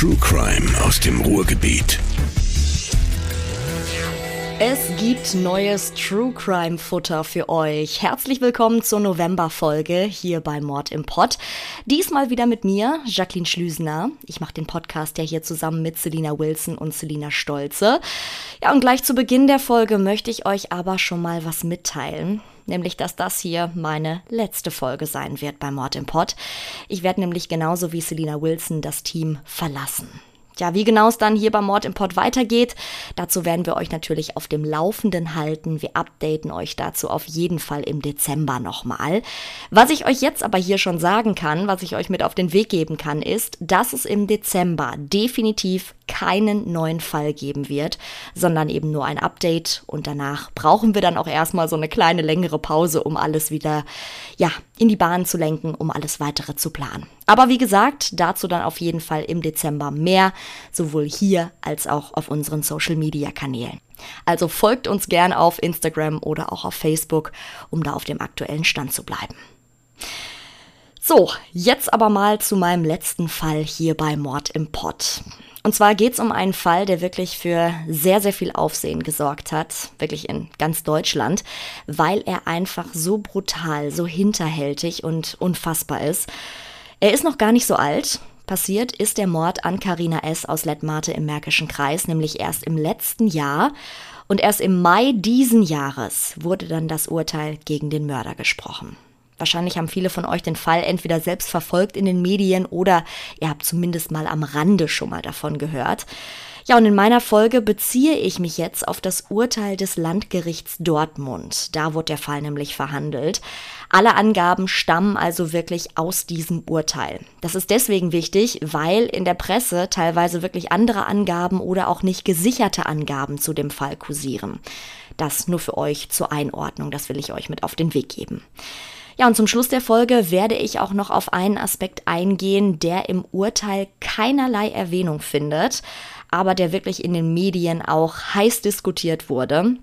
True Crime aus dem Ruhrgebiet. Es gibt neues True Crime Futter für euch. Herzlich willkommen zur November-Folge hier bei Mord im Pod. Diesmal wieder mit mir, Jacqueline Schlüsener. Ich mache den Podcast ja hier zusammen mit Selina Wilson und Selina Stolze. Ja, und gleich zu Beginn der Folge möchte ich euch aber schon mal was mitteilen nämlich dass das hier meine letzte Folge sein wird bei Mord im Pod. Ich werde nämlich genauso wie Selina Wilson das Team verlassen. Ja, wie genau es dann hier beim Mord im Pod weitergeht, dazu werden wir euch natürlich auf dem Laufenden halten. Wir updaten euch dazu auf jeden Fall im Dezember nochmal. Was ich euch jetzt aber hier schon sagen kann, was ich euch mit auf den Weg geben kann, ist, dass es im Dezember definitiv keinen neuen Fall geben wird, sondern eben nur ein Update und danach brauchen wir dann auch erstmal so eine kleine längere Pause, um alles wieder ja, in die Bahn zu lenken, um alles weitere zu planen. Aber wie gesagt, dazu dann auf jeden Fall im Dezember mehr, sowohl hier als auch auf unseren Social Media Kanälen. Also folgt uns gern auf Instagram oder auch auf Facebook, um da auf dem aktuellen Stand zu bleiben. So, jetzt aber mal zu meinem letzten Fall hier bei Mord im Pott. Und zwar geht es um einen Fall, der wirklich für sehr, sehr viel Aufsehen gesorgt hat, wirklich in ganz Deutschland, weil er einfach so brutal, so hinterhältig und unfassbar ist. Er ist noch gar nicht so alt. Passiert ist der Mord an Karina S. aus Lettmate im Märkischen Kreis, nämlich erst im letzten Jahr. Und erst im Mai diesen Jahres wurde dann das Urteil gegen den Mörder gesprochen. Wahrscheinlich haben viele von euch den Fall entweder selbst verfolgt in den Medien oder ihr habt zumindest mal am Rande schon mal davon gehört. Ja, und in meiner Folge beziehe ich mich jetzt auf das Urteil des Landgerichts Dortmund. Da wurde der Fall nämlich verhandelt. Alle Angaben stammen also wirklich aus diesem Urteil. Das ist deswegen wichtig, weil in der Presse teilweise wirklich andere Angaben oder auch nicht gesicherte Angaben zu dem Fall kursieren. Das nur für euch zur Einordnung, das will ich euch mit auf den Weg geben. Ja, und zum Schluss der Folge werde ich auch noch auf einen Aspekt eingehen, der im Urteil keinerlei Erwähnung findet, aber der wirklich in den Medien auch heiß diskutiert wurde.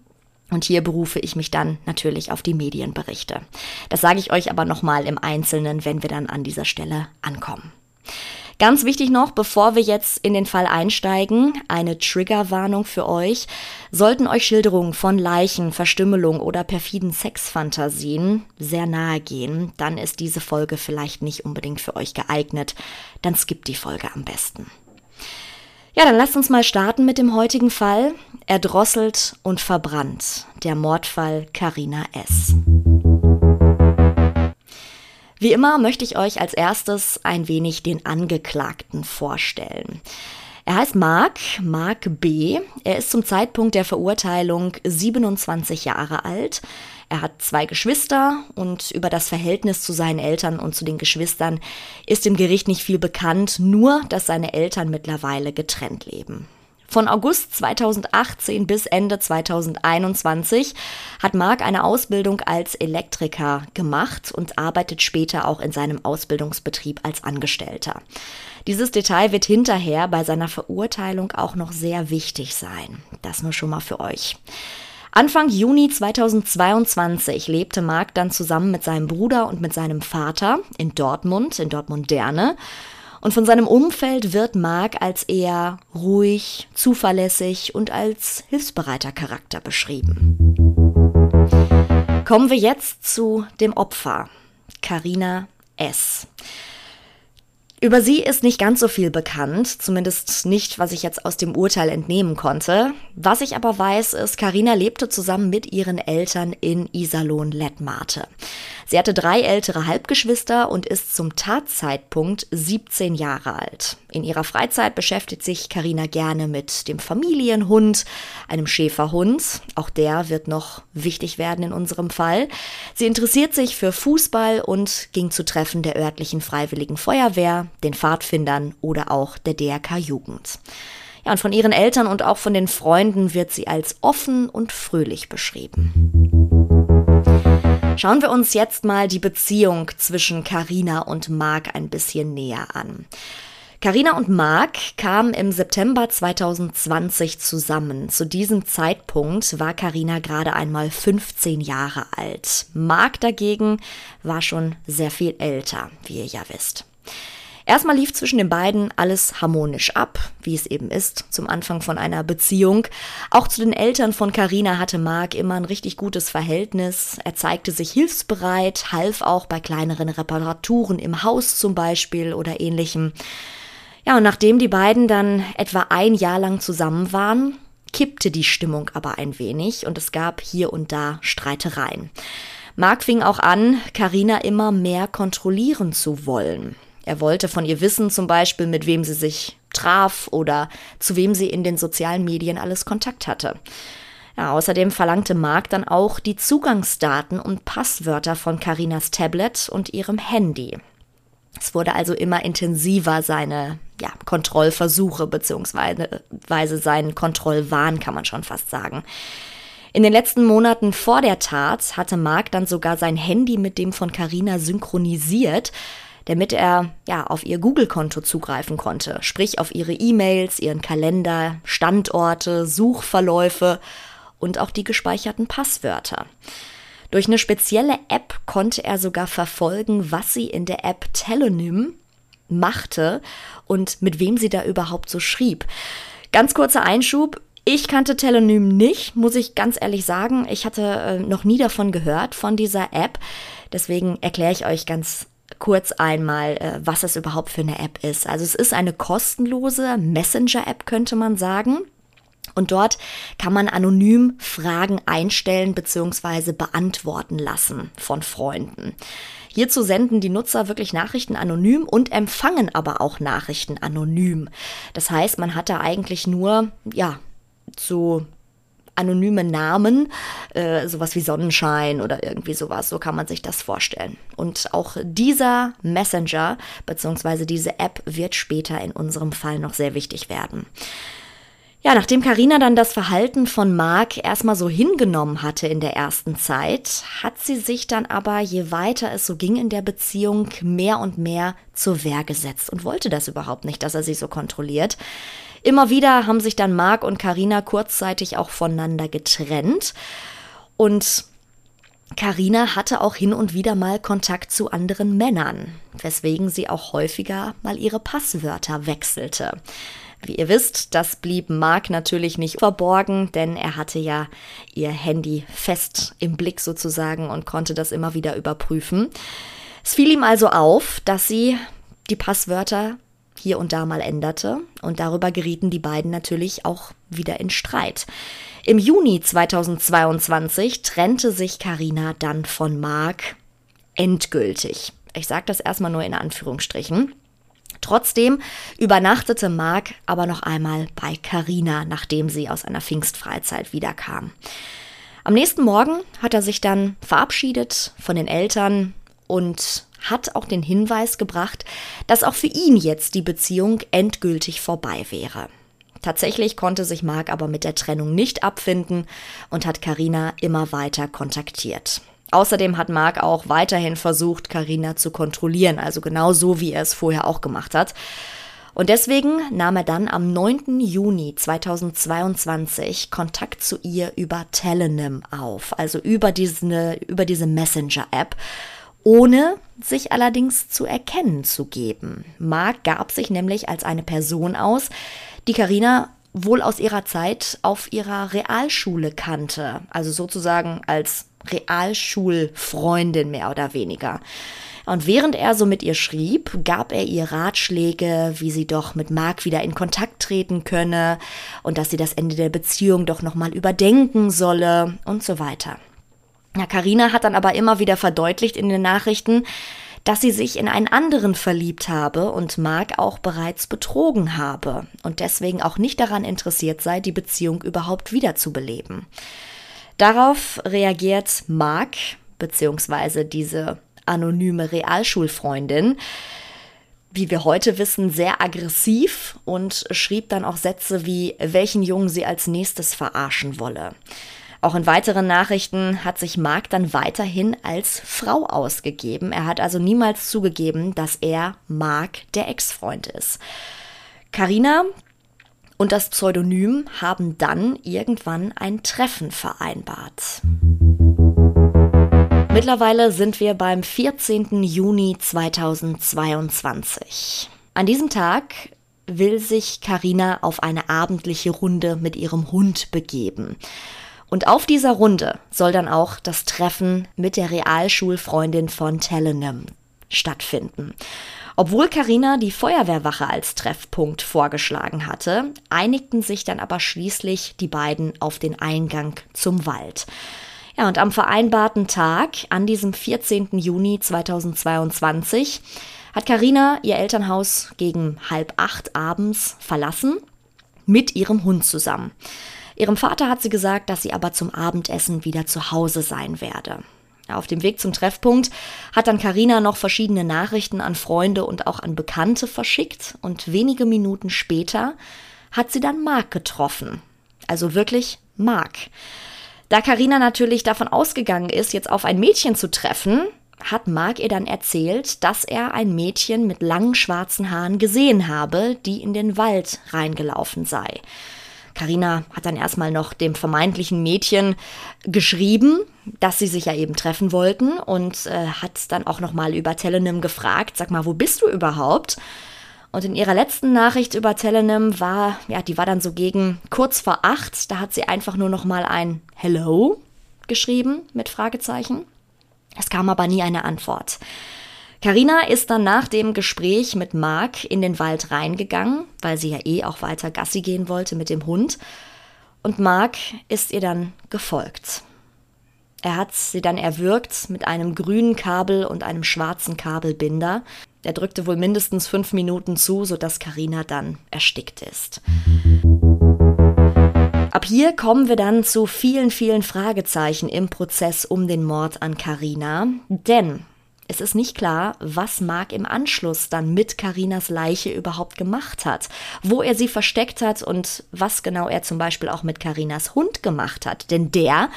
Und hier berufe ich mich dann natürlich auf die Medienberichte. Das sage ich euch aber nochmal im Einzelnen, wenn wir dann an dieser Stelle ankommen. Ganz wichtig noch, bevor wir jetzt in den Fall einsteigen, eine Triggerwarnung für euch. Sollten euch Schilderungen von Leichen, Verstümmelung oder perfiden Sexfantasien sehr nahe gehen, dann ist diese Folge vielleicht nicht unbedingt für euch geeignet. Dann skippt die Folge am besten. Ja, dann lasst uns mal starten mit dem heutigen Fall. Erdrosselt und verbrannt. Der Mordfall Carina S. Wie immer möchte ich euch als erstes ein wenig den Angeklagten vorstellen. Er heißt Mark, Mark B. Er ist zum Zeitpunkt der Verurteilung 27 Jahre alt. Er hat zwei Geschwister und über das Verhältnis zu seinen Eltern und zu den Geschwistern ist dem Gericht nicht viel bekannt, nur dass seine Eltern mittlerweile getrennt leben. Von August 2018 bis Ende 2021 hat Mark eine Ausbildung als Elektriker gemacht und arbeitet später auch in seinem Ausbildungsbetrieb als Angestellter. Dieses Detail wird hinterher bei seiner Verurteilung auch noch sehr wichtig sein. Das nur schon mal für euch. Anfang Juni 2022 lebte Mark dann zusammen mit seinem Bruder und mit seinem Vater in Dortmund, in Dortmund-Derne. Und von seinem Umfeld wird Mark als eher ruhig, zuverlässig und als hilfsbereiter Charakter beschrieben. Kommen wir jetzt zu dem Opfer, Karina S. Über sie ist nicht ganz so viel bekannt, zumindest nicht, was ich jetzt aus dem Urteil entnehmen konnte. Was ich aber weiß, ist, Karina lebte zusammen mit ihren Eltern in Iserlohn-Lettmate. Sie hatte drei ältere Halbgeschwister und ist zum Tatzeitpunkt 17 Jahre alt. In ihrer Freizeit beschäftigt sich Karina gerne mit dem Familienhund, einem Schäferhund. Auch der wird noch wichtig werden in unserem Fall. Sie interessiert sich für Fußball und ging zu Treffen der örtlichen Freiwilligen Feuerwehr, den Pfadfindern oder auch der DRK Jugend. Ja, und von ihren Eltern und auch von den Freunden wird sie als offen und fröhlich beschrieben. Schauen wir uns jetzt mal die Beziehung zwischen Carina und Mark ein bisschen näher an. Carina und Mark kamen im September 2020 zusammen. Zu diesem Zeitpunkt war Carina gerade einmal 15 Jahre alt. Mark dagegen war schon sehr viel älter, wie ihr ja wisst. Erstmal lief zwischen den beiden alles harmonisch ab, wie es eben ist, zum Anfang von einer Beziehung. Auch zu den Eltern von Carina hatte Mark immer ein richtig gutes Verhältnis. Er zeigte sich hilfsbereit, half auch bei kleineren Reparaturen im Haus zum Beispiel oder ähnlichem. Ja, und nachdem die beiden dann etwa ein Jahr lang zusammen waren, kippte die Stimmung aber ein wenig und es gab hier und da Streitereien. Mark fing auch an, Carina immer mehr kontrollieren zu wollen. Er wollte von ihr wissen, zum Beispiel, mit wem sie sich traf oder zu wem sie in den sozialen Medien alles Kontakt hatte. Ja, außerdem verlangte Mark dann auch die Zugangsdaten und Passwörter von Carinas Tablet und ihrem Handy. Es wurde also immer intensiver, seine ja, Kontrollversuche beziehungsweise seinen Kontrollwahn, kann man schon fast sagen. In den letzten Monaten vor der Tat hatte Mark dann sogar sein Handy mit dem von Carina synchronisiert, damit er ja auf ihr Google-Konto zugreifen konnte, sprich auf ihre E-Mails, ihren Kalender, Standorte, Suchverläufe und auch die gespeicherten Passwörter. Durch eine spezielle App konnte er sogar verfolgen, was sie in der App Telonym machte und mit wem sie da überhaupt so schrieb. Ganz kurzer Einschub. Ich kannte Telonym nicht, muss ich ganz ehrlich sagen. Ich hatte äh, noch nie davon gehört, von dieser App. Deswegen erkläre ich euch ganz kurz einmal, äh, was es überhaupt für eine App ist. Also es ist eine kostenlose Messenger-App, könnte man sagen. Und dort kann man anonym Fragen einstellen bzw. beantworten lassen von Freunden. Hierzu senden die Nutzer wirklich Nachrichten anonym und empfangen aber auch Nachrichten anonym. Das heißt, man hat da eigentlich nur, ja, so anonyme Namen, äh, sowas wie Sonnenschein oder irgendwie sowas, so kann man sich das vorstellen. Und auch dieser Messenger bzw. diese App wird später in unserem Fall noch sehr wichtig werden. Ja, nachdem Karina dann das Verhalten von Mark erstmal so hingenommen hatte in der ersten Zeit, hat sie sich dann aber, je weiter es so ging in der Beziehung, mehr und mehr zur Wehr gesetzt und wollte das überhaupt nicht, dass er sie so kontrolliert. Immer wieder haben sich dann Mark und Karina kurzzeitig auch voneinander getrennt und Karina hatte auch hin und wieder mal Kontakt zu anderen Männern, weswegen sie auch häufiger mal ihre Passwörter wechselte. Wie ihr wisst, das blieb Mark natürlich nicht verborgen, denn er hatte ja ihr Handy fest im Blick sozusagen und konnte das immer wieder überprüfen. Es fiel ihm also auf, dass sie die Passwörter hier und da mal änderte und darüber gerieten die beiden natürlich auch wieder in Streit. Im Juni 2022 trennte sich Karina dann von Mark endgültig. Ich sage das erstmal nur in Anführungsstrichen. Trotzdem übernachtete Mark aber noch einmal bei Karina, nachdem sie aus einer Pfingstfreizeit wiederkam. Am nächsten Morgen hat er sich dann verabschiedet von den Eltern und hat auch den Hinweis gebracht, dass auch für ihn jetzt die Beziehung endgültig vorbei wäre. Tatsächlich konnte sich Mark aber mit der Trennung nicht abfinden und hat Karina immer weiter kontaktiert. Außerdem hat Mark auch weiterhin versucht, Karina zu kontrollieren, also genau so, wie er es vorher auch gemacht hat. Und deswegen nahm er dann am 9. Juni 2022 Kontakt zu ihr über Telenym auf, also über diese, über diese Messenger-App ohne sich allerdings zu erkennen zu geben. Mark gab sich nämlich als eine Person aus, die Karina wohl aus ihrer Zeit auf ihrer Realschule kannte, also sozusagen als Realschulfreundin mehr oder weniger. Und während er so mit ihr schrieb, gab er ihr Ratschläge, wie sie doch mit Mark wieder in Kontakt treten könne und dass sie das Ende der Beziehung doch nochmal überdenken solle und so weiter. Ja, Carina hat dann aber immer wieder verdeutlicht in den Nachrichten, dass sie sich in einen anderen verliebt habe und Mark auch bereits betrogen habe und deswegen auch nicht daran interessiert sei, die Beziehung überhaupt wiederzubeleben. Darauf reagiert Mark, beziehungsweise diese anonyme Realschulfreundin, wie wir heute wissen, sehr aggressiv und schrieb dann auch Sätze wie, welchen Jungen sie als nächstes verarschen wolle. Auch in weiteren Nachrichten hat sich Mark dann weiterhin als Frau ausgegeben. Er hat also niemals zugegeben, dass er Mark der Ex-Freund ist. Carina und das Pseudonym haben dann irgendwann ein Treffen vereinbart. Mittlerweile sind wir beim 14. Juni 2022. An diesem Tag will sich Karina auf eine abendliche Runde mit ihrem Hund begeben. Und auf dieser Runde soll dann auch das Treffen mit der Realschulfreundin von Telenem stattfinden. Obwohl Karina die Feuerwehrwache als Treffpunkt vorgeschlagen hatte, einigten sich dann aber schließlich die beiden auf den Eingang zum Wald. Ja, und am vereinbarten Tag, an diesem 14. Juni 2022, hat Karina ihr Elternhaus gegen halb acht abends verlassen, mit ihrem Hund zusammen. Ihrem Vater hat sie gesagt, dass sie aber zum Abendessen wieder zu Hause sein werde. Auf dem Weg zum Treffpunkt hat dann Karina noch verschiedene Nachrichten an Freunde und auch an Bekannte verschickt und wenige Minuten später hat sie dann Mark getroffen. Also wirklich Mark. Da Karina natürlich davon ausgegangen ist, jetzt auf ein Mädchen zu treffen, hat Mark ihr dann erzählt, dass er ein Mädchen mit langen schwarzen Haaren gesehen habe, die in den Wald reingelaufen sei. Karina hat dann erstmal noch dem vermeintlichen Mädchen geschrieben, dass sie sich ja eben treffen wollten und äh, hat dann auch noch mal über Telenym gefragt, sag mal, wo bist du überhaupt? Und in ihrer letzten Nachricht über Telenym war, ja, die war dann so gegen kurz vor acht, da hat sie einfach nur noch mal ein Hello geschrieben mit Fragezeichen. Es kam aber nie eine Antwort. Carina ist dann nach dem Gespräch mit Mark in den Wald reingegangen, weil sie ja eh auch weiter Gassi gehen wollte mit dem Hund. Und Mark ist ihr dann gefolgt. Er hat sie dann erwürgt mit einem grünen Kabel und einem schwarzen Kabelbinder. Er drückte wohl mindestens fünf Minuten zu, sodass Carina dann erstickt ist. Ab hier kommen wir dann zu vielen, vielen Fragezeichen im Prozess um den Mord an Karina, denn es ist nicht klar, was Mark im Anschluss dann mit Karinas Leiche überhaupt gemacht hat, wo er sie versteckt hat und was genau er zum Beispiel auch mit Karinas Hund gemacht hat, denn der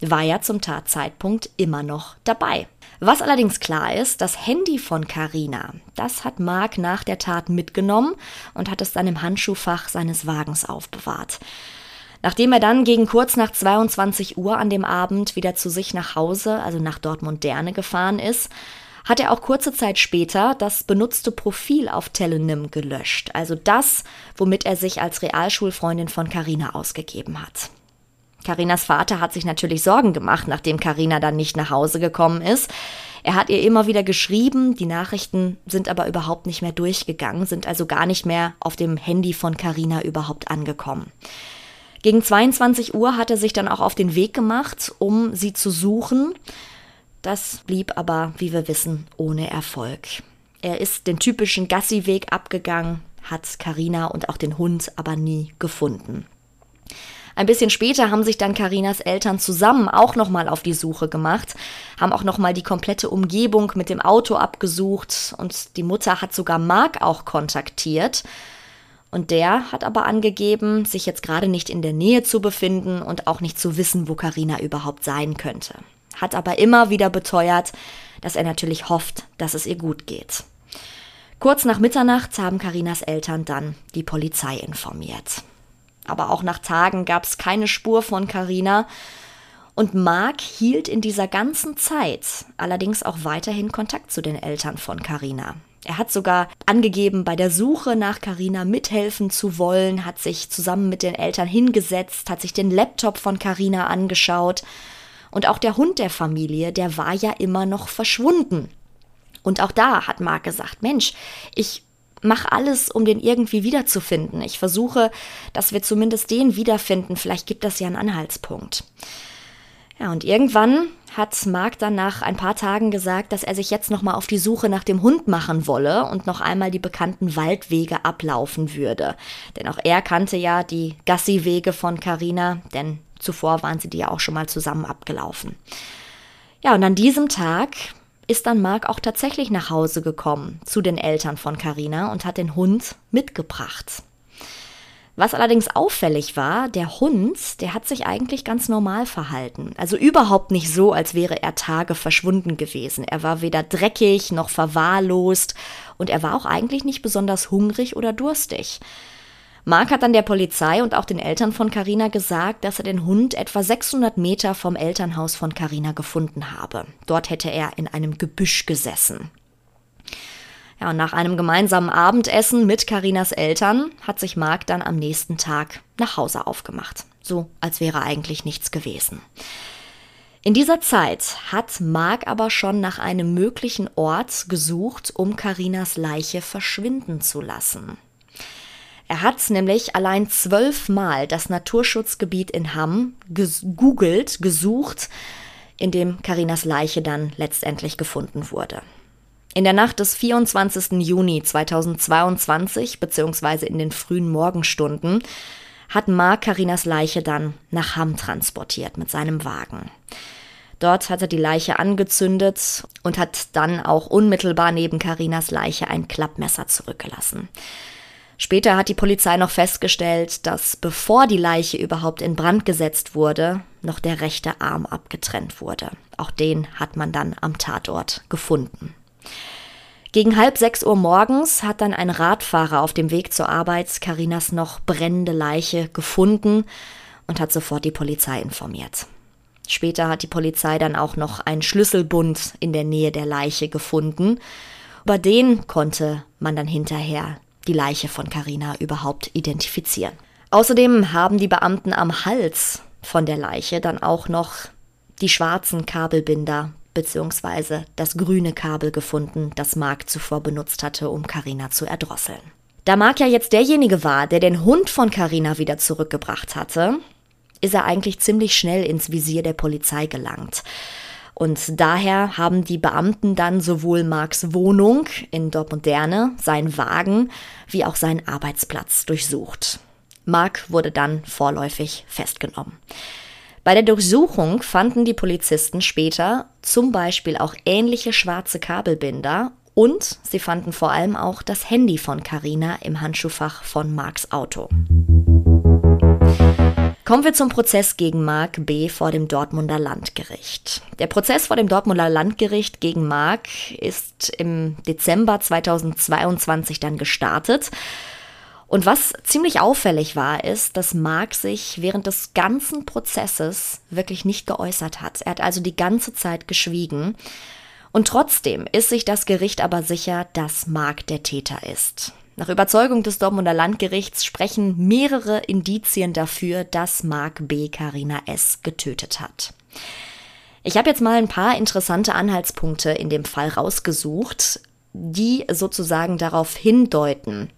war ja zum Tatzeitpunkt immer noch dabei. Was allerdings klar ist, das Handy von Karina, das hat Mark nach der Tat mitgenommen und hat es dann im Handschuhfach seines Wagens aufbewahrt. Nachdem er dann gegen kurz nach 22 Uhr an dem Abend wieder zu sich nach Hause, also nach Dortmund-Derne gefahren ist, hat er auch kurze Zeit später das benutzte Profil auf Telenym gelöscht, also das, womit er sich als Realschulfreundin von Carina ausgegeben hat. Carinas Vater hat sich natürlich Sorgen gemacht, nachdem Carina dann nicht nach Hause gekommen ist. Er hat ihr immer wieder geschrieben, die Nachrichten sind aber überhaupt nicht mehr durchgegangen, sind also gar nicht mehr auf dem Handy von Carina überhaupt angekommen. Gegen 22 Uhr hat er sich dann auch auf den Weg gemacht, um sie zu suchen. Das blieb aber, wie wir wissen, ohne Erfolg. Er ist den typischen Gassi-Weg abgegangen, hat Karina und auch den Hund aber nie gefunden. Ein bisschen später haben sich dann Karinas Eltern zusammen auch noch mal auf die Suche gemacht, haben auch noch mal die komplette Umgebung mit dem Auto abgesucht und die Mutter hat sogar Mark auch kontaktiert. Und der hat aber angegeben, sich jetzt gerade nicht in der Nähe zu befinden und auch nicht zu wissen, wo Karina überhaupt sein könnte. Hat aber immer wieder beteuert, dass er natürlich hofft, dass es ihr gut geht. Kurz nach Mitternacht haben Karinas Eltern dann die Polizei informiert. Aber auch nach Tagen gab es keine Spur von Karina und Mark hielt in dieser ganzen Zeit allerdings auch weiterhin Kontakt zu den Eltern von Karina. Er hat sogar angegeben, bei der Suche nach Carina mithelfen zu wollen, hat sich zusammen mit den Eltern hingesetzt, hat sich den Laptop von Carina angeschaut. Und auch der Hund der Familie, der war ja immer noch verschwunden. Und auch da hat Mark gesagt, Mensch, ich mache alles, um den irgendwie wiederzufinden. Ich versuche, dass wir zumindest den wiederfinden. Vielleicht gibt das ja einen Anhaltspunkt. Ja, und irgendwann hat Mark dann nach ein paar Tagen gesagt, dass er sich jetzt nochmal auf die Suche nach dem Hund machen wolle und noch einmal die bekannten Waldwege ablaufen würde. Denn auch er kannte ja die Gassi-Wege von Carina, denn zuvor waren sie die ja auch schon mal zusammen abgelaufen. Ja, und an diesem Tag ist dann Mark auch tatsächlich nach Hause gekommen zu den Eltern von Carina und hat den Hund mitgebracht. Was allerdings auffällig war, der Hund, der hat sich eigentlich ganz normal verhalten. Also überhaupt nicht so, als wäre er Tage verschwunden gewesen. Er war weder dreckig noch verwahrlost und er war auch eigentlich nicht besonders hungrig oder durstig. Mark hat dann der Polizei und auch den Eltern von Carina gesagt, dass er den Hund etwa 600 Meter vom Elternhaus von Carina gefunden habe. Dort hätte er in einem Gebüsch gesessen. Ja, und nach einem gemeinsamen Abendessen mit Karinas Eltern hat sich Marc dann am nächsten Tag nach Hause aufgemacht. So, als wäre eigentlich nichts gewesen. In dieser Zeit hat Marc aber schon nach einem möglichen Ort gesucht, um Karinas Leiche verschwinden zu lassen. Er hat nämlich allein zwölfmal das Naturschutzgebiet in Hamm gegoogelt, gesucht, in dem Karinas Leiche dann letztendlich gefunden wurde. In der Nacht des 24. Juni 2022 beziehungsweise in den frühen Morgenstunden hat Mark Karinas Leiche dann nach Hamm transportiert mit seinem Wagen. Dort hat er die Leiche angezündet und hat dann auch unmittelbar neben Karinas Leiche ein Klappmesser zurückgelassen. Später hat die Polizei noch festgestellt, dass bevor die Leiche überhaupt in Brand gesetzt wurde, noch der rechte Arm abgetrennt wurde. Auch den hat man dann am Tatort gefunden. Gegen halb sechs Uhr morgens hat dann ein Radfahrer auf dem Weg zur Arbeit Karinas noch brennende Leiche gefunden und hat sofort die Polizei informiert. Später hat die Polizei dann auch noch einen Schlüsselbund in der Nähe der Leiche gefunden. Über den konnte man dann hinterher die Leiche von Carina überhaupt identifizieren. Außerdem haben die Beamten am Hals von der Leiche dann auch noch die schwarzen Kabelbinder bzw. das grüne Kabel gefunden, das Mark zuvor benutzt hatte, um Carina zu erdrosseln. Da Mark ja jetzt derjenige war, der den Hund von Carina wieder zurückgebracht hatte, ist er eigentlich ziemlich schnell ins Visier der Polizei gelangt. Und daher haben die Beamten dann sowohl Marks Wohnung in Dortmund-Derne, seinen Wagen, wie auch seinen Arbeitsplatz durchsucht. Mark wurde dann vorläufig festgenommen. Bei der Durchsuchung fanden die Polizisten später zum Beispiel auch ähnliche schwarze Kabelbinder und sie fanden vor allem auch das Handy von Carina im Handschuhfach von Marks Auto. Kommen wir zum Prozess gegen Mark B. vor dem Dortmunder Landgericht. Der Prozess vor dem Dortmunder Landgericht gegen Mark ist im Dezember 2022 dann gestartet. Und was ziemlich auffällig war, ist, dass Mark sich während des ganzen Prozesses wirklich nicht geäußert hat. Er hat also die ganze Zeit geschwiegen. Und trotzdem ist sich das Gericht aber sicher, dass Mark der Täter ist. Nach Überzeugung des Dortmunder Landgerichts sprechen mehrere Indizien dafür, dass Mark B. Carina S. getötet hat. Ich habe jetzt mal ein paar interessante Anhaltspunkte in dem Fall rausgesucht, die sozusagen darauf hindeuten,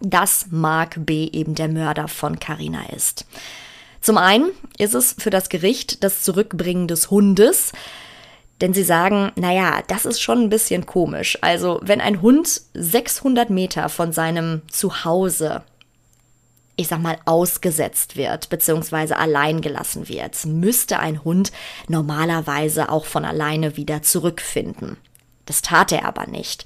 dass Mark B. eben der Mörder von Carina ist. Zum einen ist es für das Gericht das Zurückbringen des Hundes, denn sie sagen, naja, das ist schon ein bisschen komisch. Also, wenn ein Hund 600 Meter von seinem Zuhause, ich sag mal, ausgesetzt wird, beziehungsweise allein gelassen wird, müsste ein Hund normalerweise auch von alleine wieder zurückfinden. Das tat er aber nicht.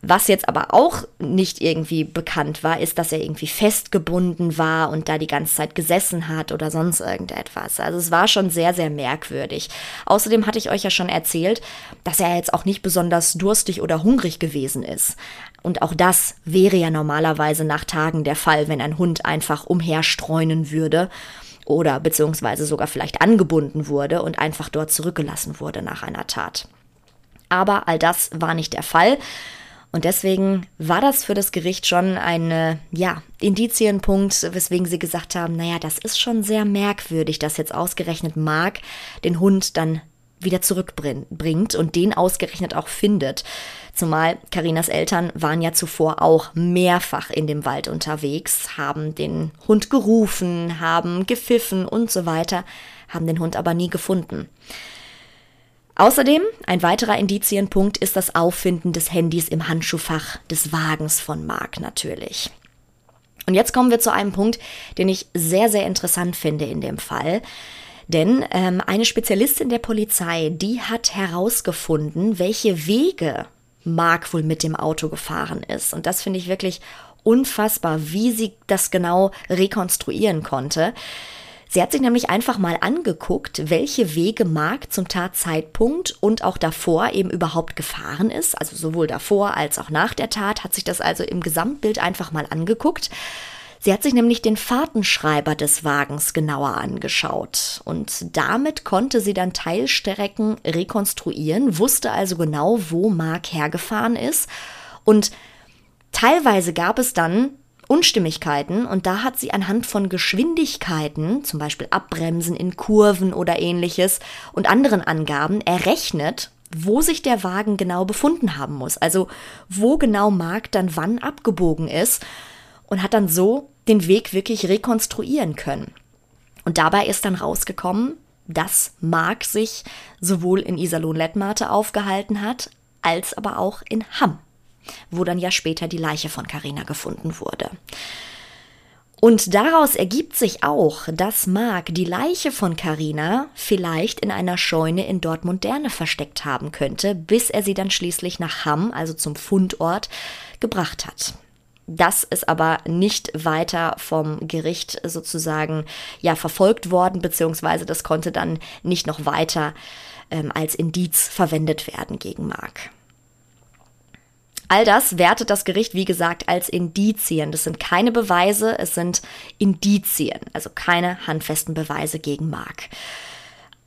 Was jetzt aber auch nicht irgendwie bekannt war, ist, dass er irgendwie festgebunden war und da die ganze Zeit gesessen hat oder sonst irgendetwas. Also es war schon sehr, sehr merkwürdig. Außerdem hatte ich euch ja schon erzählt, dass er jetzt auch nicht besonders durstig oder hungrig gewesen ist. Und auch das wäre ja normalerweise nach Tagen der Fall, wenn ein Hund einfach umherstreunen würde oder beziehungsweise sogar vielleicht angebunden wurde und einfach dort zurückgelassen wurde nach einer Tat. Aber all das war nicht der Fall. Und deswegen war das für das Gericht schon ein ja, Indizienpunkt, weswegen sie gesagt haben, naja, das ist schon sehr merkwürdig, dass jetzt ausgerechnet Mark den Hund dann wieder zurückbringt und den ausgerechnet auch findet. Zumal Karinas Eltern waren ja zuvor auch mehrfach in dem Wald unterwegs, haben den Hund gerufen, haben gepfiffen und so weiter, haben den Hund aber nie gefunden. Außerdem, ein weiterer Indizienpunkt ist das Auffinden des Handys im Handschuhfach des Wagens von Mark natürlich. Und jetzt kommen wir zu einem Punkt, den ich sehr, sehr interessant finde in dem Fall. Denn ähm, eine Spezialistin der Polizei, die hat herausgefunden, welche Wege Mark wohl mit dem Auto gefahren ist. Und das finde ich wirklich unfassbar, wie sie das genau rekonstruieren konnte. Sie hat sich nämlich einfach mal angeguckt, welche Wege Mark zum Tatzeitpunkt und auch davor eben überhaupt gefahren ist. Also sowohl davor als auch nach der Tat hat sich das also im Gesamtbild einfach mal angeguckt. Sie hat sich nämlich den Fahrtenschreiber des Wagens genauer angeschaut und damit konnte sie dann Teilstrecken rekonstruieren, wusste also genau, wo Mark hergefahren ist Und teilweise gab es dann Unstimmigkeiten und da hat sie anhand von Geschwindigkeiten, zum Beispiel Abbremsen in Kurven oder ähnliches und anderen Angaben errechnet, wo sich der Wagen genau befunden haben muss. Also wo genau Mark dann wann abgebogen ist und hat dann so den Weg wirklich rekonstruieren können. Und dabei ist dann rausgekommen, dass Mark sich sowohl in Iserlohn-Lettmate aufgehalten hat, als aber auch in Hamm wo dann ja später die Leiche von Carina gefunden wurde. Und daraus ergibt sich auch, dass Mark die Leiche von Carina vielleicht in einer Scheune in Dortmund-Derne versteckt haben könnte, bis er sie dann schließlich nach Hamm, also zum Fundort, gebracht hat. Das ist aber nicht weiter vom Gericht sozusagen ja verfolgt worden, beziehungsweise das konnte dann nicht noch weiter ähm, als Indiz verwendet werden gegen Mark. All das wertet das Gericht, wie gesagt, als Indizien. Das sind keine Beweise, es sind Indizien, also keine handfesten Beweise gegen Mark.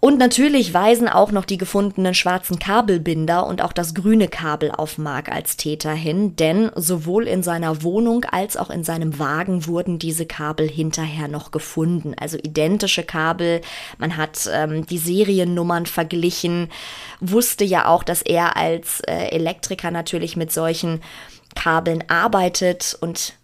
Und natürlich weisen auch noch die gefundenen schwarzen Kabelbinder und auch das grüne Kabel auf Mark als Täter hin, denn sowohl in seiner Wohnung als auch in seinem Wagen wurden diese Kabel hinterher noch gefunden. Also identische Kabel. Man hat ähm, die Seriennummern verglichen, wusste ja auch, dass er als äh, Elektriker natürlich mit solchen Kabeln arbeitet und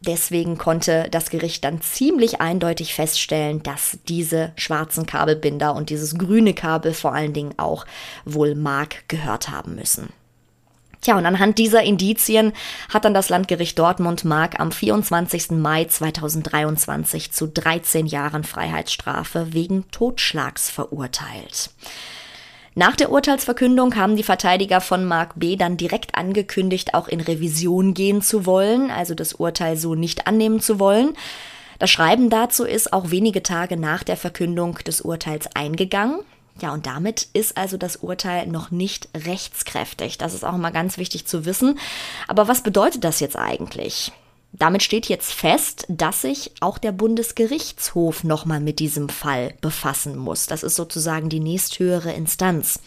Deswegen konnte das Gericht dann ziemlich eindeutig feststellen, dass diese schwarzen Kabelbinder und dieses grüne Kabel vor allen Dingen auch wohl Mark gehört haben müssen. Tja, und anhand dieser Indizien hat dann das Landgericht Dortmund Mark am 24. Mai 2023 zu 13 Jahren Freiheitsstrafe wegen Totschlags verurteilt. Nach der Urteilsverkündung haben die Verteidiger von Mark B. dann direkt angekündigt, auch in Revision gehen zu wollen, also das Urteil so nicht annehmen zu wollen. Das Schreiben dazu ist auch wenige Tage nach der Verkündung des Urteils eingegangen. Ja, und damit ist also das Urteil noch nicht rechtskräftig. Das ist auch mal ganz wichtig zu wissen. Aber was bedeutet das jetzt eigentlich? Damit steht jetzt fest, dass sich auch der Bundesgerichtshof nochmal mit diesem Fall befassen muss. Das ist sozusagen die nächsthöhere Instanz.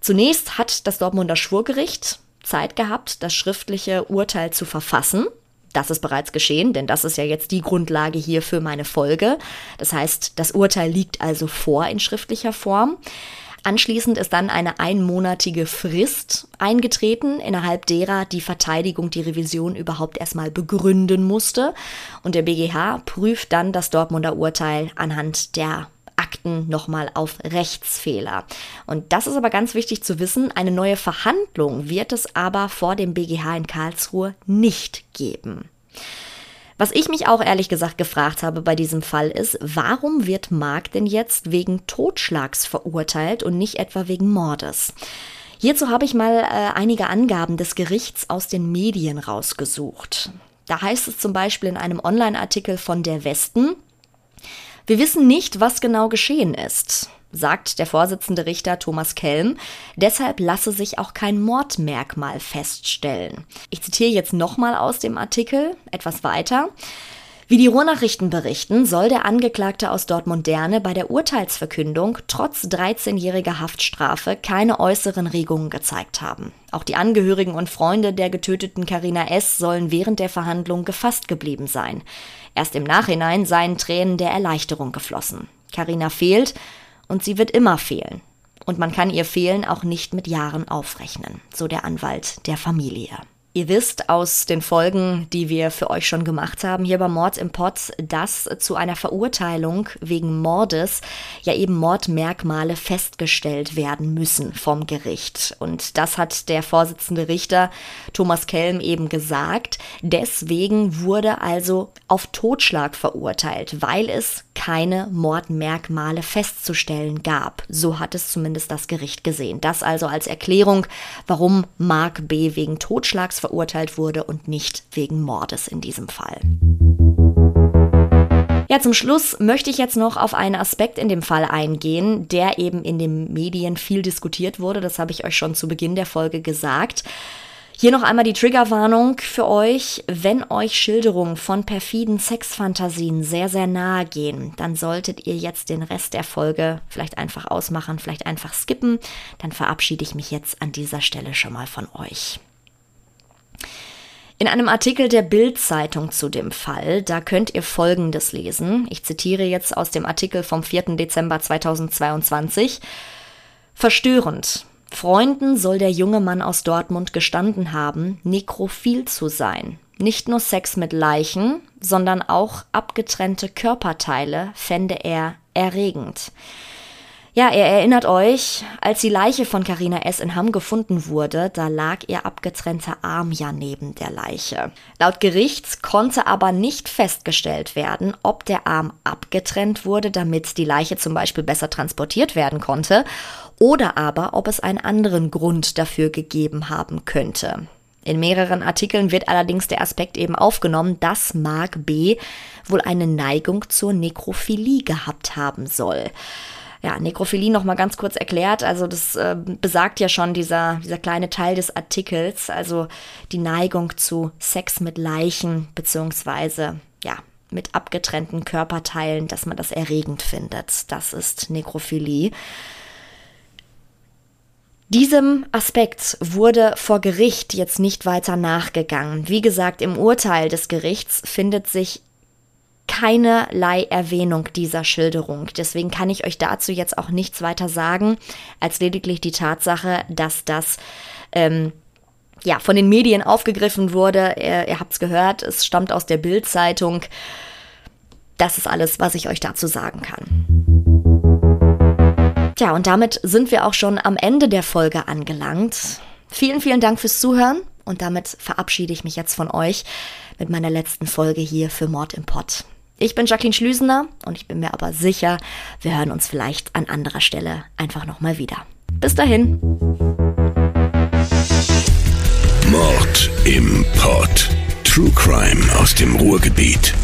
Zunächst hat das Dortmunder Schwurgericht Zeit gehabt, das schriftliche Urteil zu verfassen. Das ist bereits geschehen, denn das ist ja jetzt die Grundlage hier für meine Folge. Das heißt, das Urteil liegt also vor in schriftlicher Form. Anschließend ist dann eine einmonatige Frist eingetreten, innerhalb derer die Verteidigung die Revision überhaupt erstmal begründen musste. Und der BGH prüft dann das Dortmunder Urteil anhand der Akten nochmal auf Rechtsfehler. Und das ist aber ganz wichtig zu wissen, eine neue Verhandlung wird es aber vor dem BGH in Karlsruhe nicht geben. Was ich mich auch ehrlich gesagt gefragt habe bei diesem Fall ist, warum wird Mark denn jetzt wegen Totschlags verurteilt und nicht etwa wegen Mordes? Hierzu habe ich mal äh, einige Angaben des Gerichts aus den Medien rausgesucht. Da heißt es zum Beispiel in einem Online-Artikel von der Westen, wir wissen nicht, was genau geschehen ist sagt der Vorsitzende Richter Thomas Kelm. Deshalb lasse sich auch kein Mordmerkmal feststellen. Ich zitiere jetzt nochmal aus dem Artikel etwas weiter. Wie die Ruhrnachrichten berichten, soll der Angeklagte aus Dortmund-Derne bei der Urteilsverkündung trotz 13-jähriger Haftstrafe keine äußeren Regungen gezeigt haben. Auch die Angehörigen und Freunde der getöteten Karina S. sollen während der Verhandlung gefasst geblieben sein. Erst im Nachhinein seien Tränen der Erleichterung geflossen. Karina fehlt, und sie wird immer fehlen. Und man kann ihr Fehlen auch nicht mit Jahren aufrechnen, so der Anwalt der Familie. Ihr wisst aus den Folgen, die wir für euch schon gemacht haben, hier bei Mord im Pott, dass zu einer Verurteilung wegen Mordes ja eben Mordmerkmale festgestellt werden müssen vom Gericht. Und das hat der Vorsitzende Richter Thomas Kelm eben gesagt. Deswegen wurde also auf Totschlag verurteilt, weil es keine Mordmerkmale festzustellen gab. So hat es zumindest das Gericht gesehen. Das also als Erklärung, warum Mark B. wegen Totschlags verurteilt wurde und nicht wegen Mordes in diesem Fall. Ja, zum Schluss möchte ich jetzt noch auf einen Aspekt in dem Fall eingehen, der eben in den Medien viel diskutiert wurde. Das habe ich euch schon zu Beginn der Folge gesagt. Hier noch einmal die Triggerwarnung für euch. Wenn euch Schilderungen von perfiden Sexfantasien sehr, sehr nahe gehen, dann solltet ihr jetzt den Rest der Folge vielleicht einfach ausmachen, vielleicht einfach skippen. Dann verabschiede ich mich jetzt an dieser Stelle schon mal von euch. In einem Artikel der Bild-Zeitung zu dem Fall, da könnt ihr Folgendes lesen. Ich zitiere jetzt aus dem Artikel vom 4. Dezember 2022. Verstörend. Freunden soll der junge Mann aus Dortmund gestanden haben, nekrophil zu sein. Nicht nur Sex mit Leichen, sondern auch abgetrennte Körperteile fände er erregend. Ja, ihr erinnert euch, als die Leiche von Carina S. in Hamm gefunden wurde, da lag ihr abgetrennter Arm ja neben der Leiche. Laut Gerichts konnte aber nicht festgestellt werden, ob der Arm abgetrennt wurde, damit die Leiche zum Beispiel besser transportiert werden konnte, oder aber ob es einen anderen Grund dafür gegeben haben könnte. In mehreren Artikeln wird allerdings der Aspekt eben aufgenommen, dass Mark B. wohl eine Neigung zur Nekrophilie gehabt haben soll ja, Nekrophilie noch mal ganz kurz erklärt. Also das äh, besagt ja schon dieser, dieser kleine Teil des Artikels, also die Neigung zu Sex mit Leichen beziehungsweise ja mit abgetrennten Körperteilen, dass man das erregend findet. Das ist Nekrophilie. Diesem Aspekt wurde vor Gericht jetzt nicht weiter nachgegangen. Wie gesagt, im Urteil des Gerichts findet sich keinerlei Erwähnung dieser Schilderung. Deswegen kann ich euch dazu jetzt auch nichts weiter sagen, als lediglich die Tatsache, dass das ähm, ja von den Medien aufgegriffen wurde. Ihr, ihr habt es gehört, es stammt aus der Bild-Zeitung. Das ist alles, was ich euch dazu sagen kann. Tja, und damit sind wir auch schon am Ende der Folge angelangt. Vielen, vielen Dank fürs Zuhören und damit verabschiede ich mich jetzt von euch mit meiner letzten Folge hier für Mord im Pott. Ich bin Jacqueline Schlüsener und ich bin mir aber sicher, wir hören uns vielleicht an anderer Stelle einfach nochmal wieder. Bis dahin. Mord im Pott. True Crime aus dem Ruhrgebiet.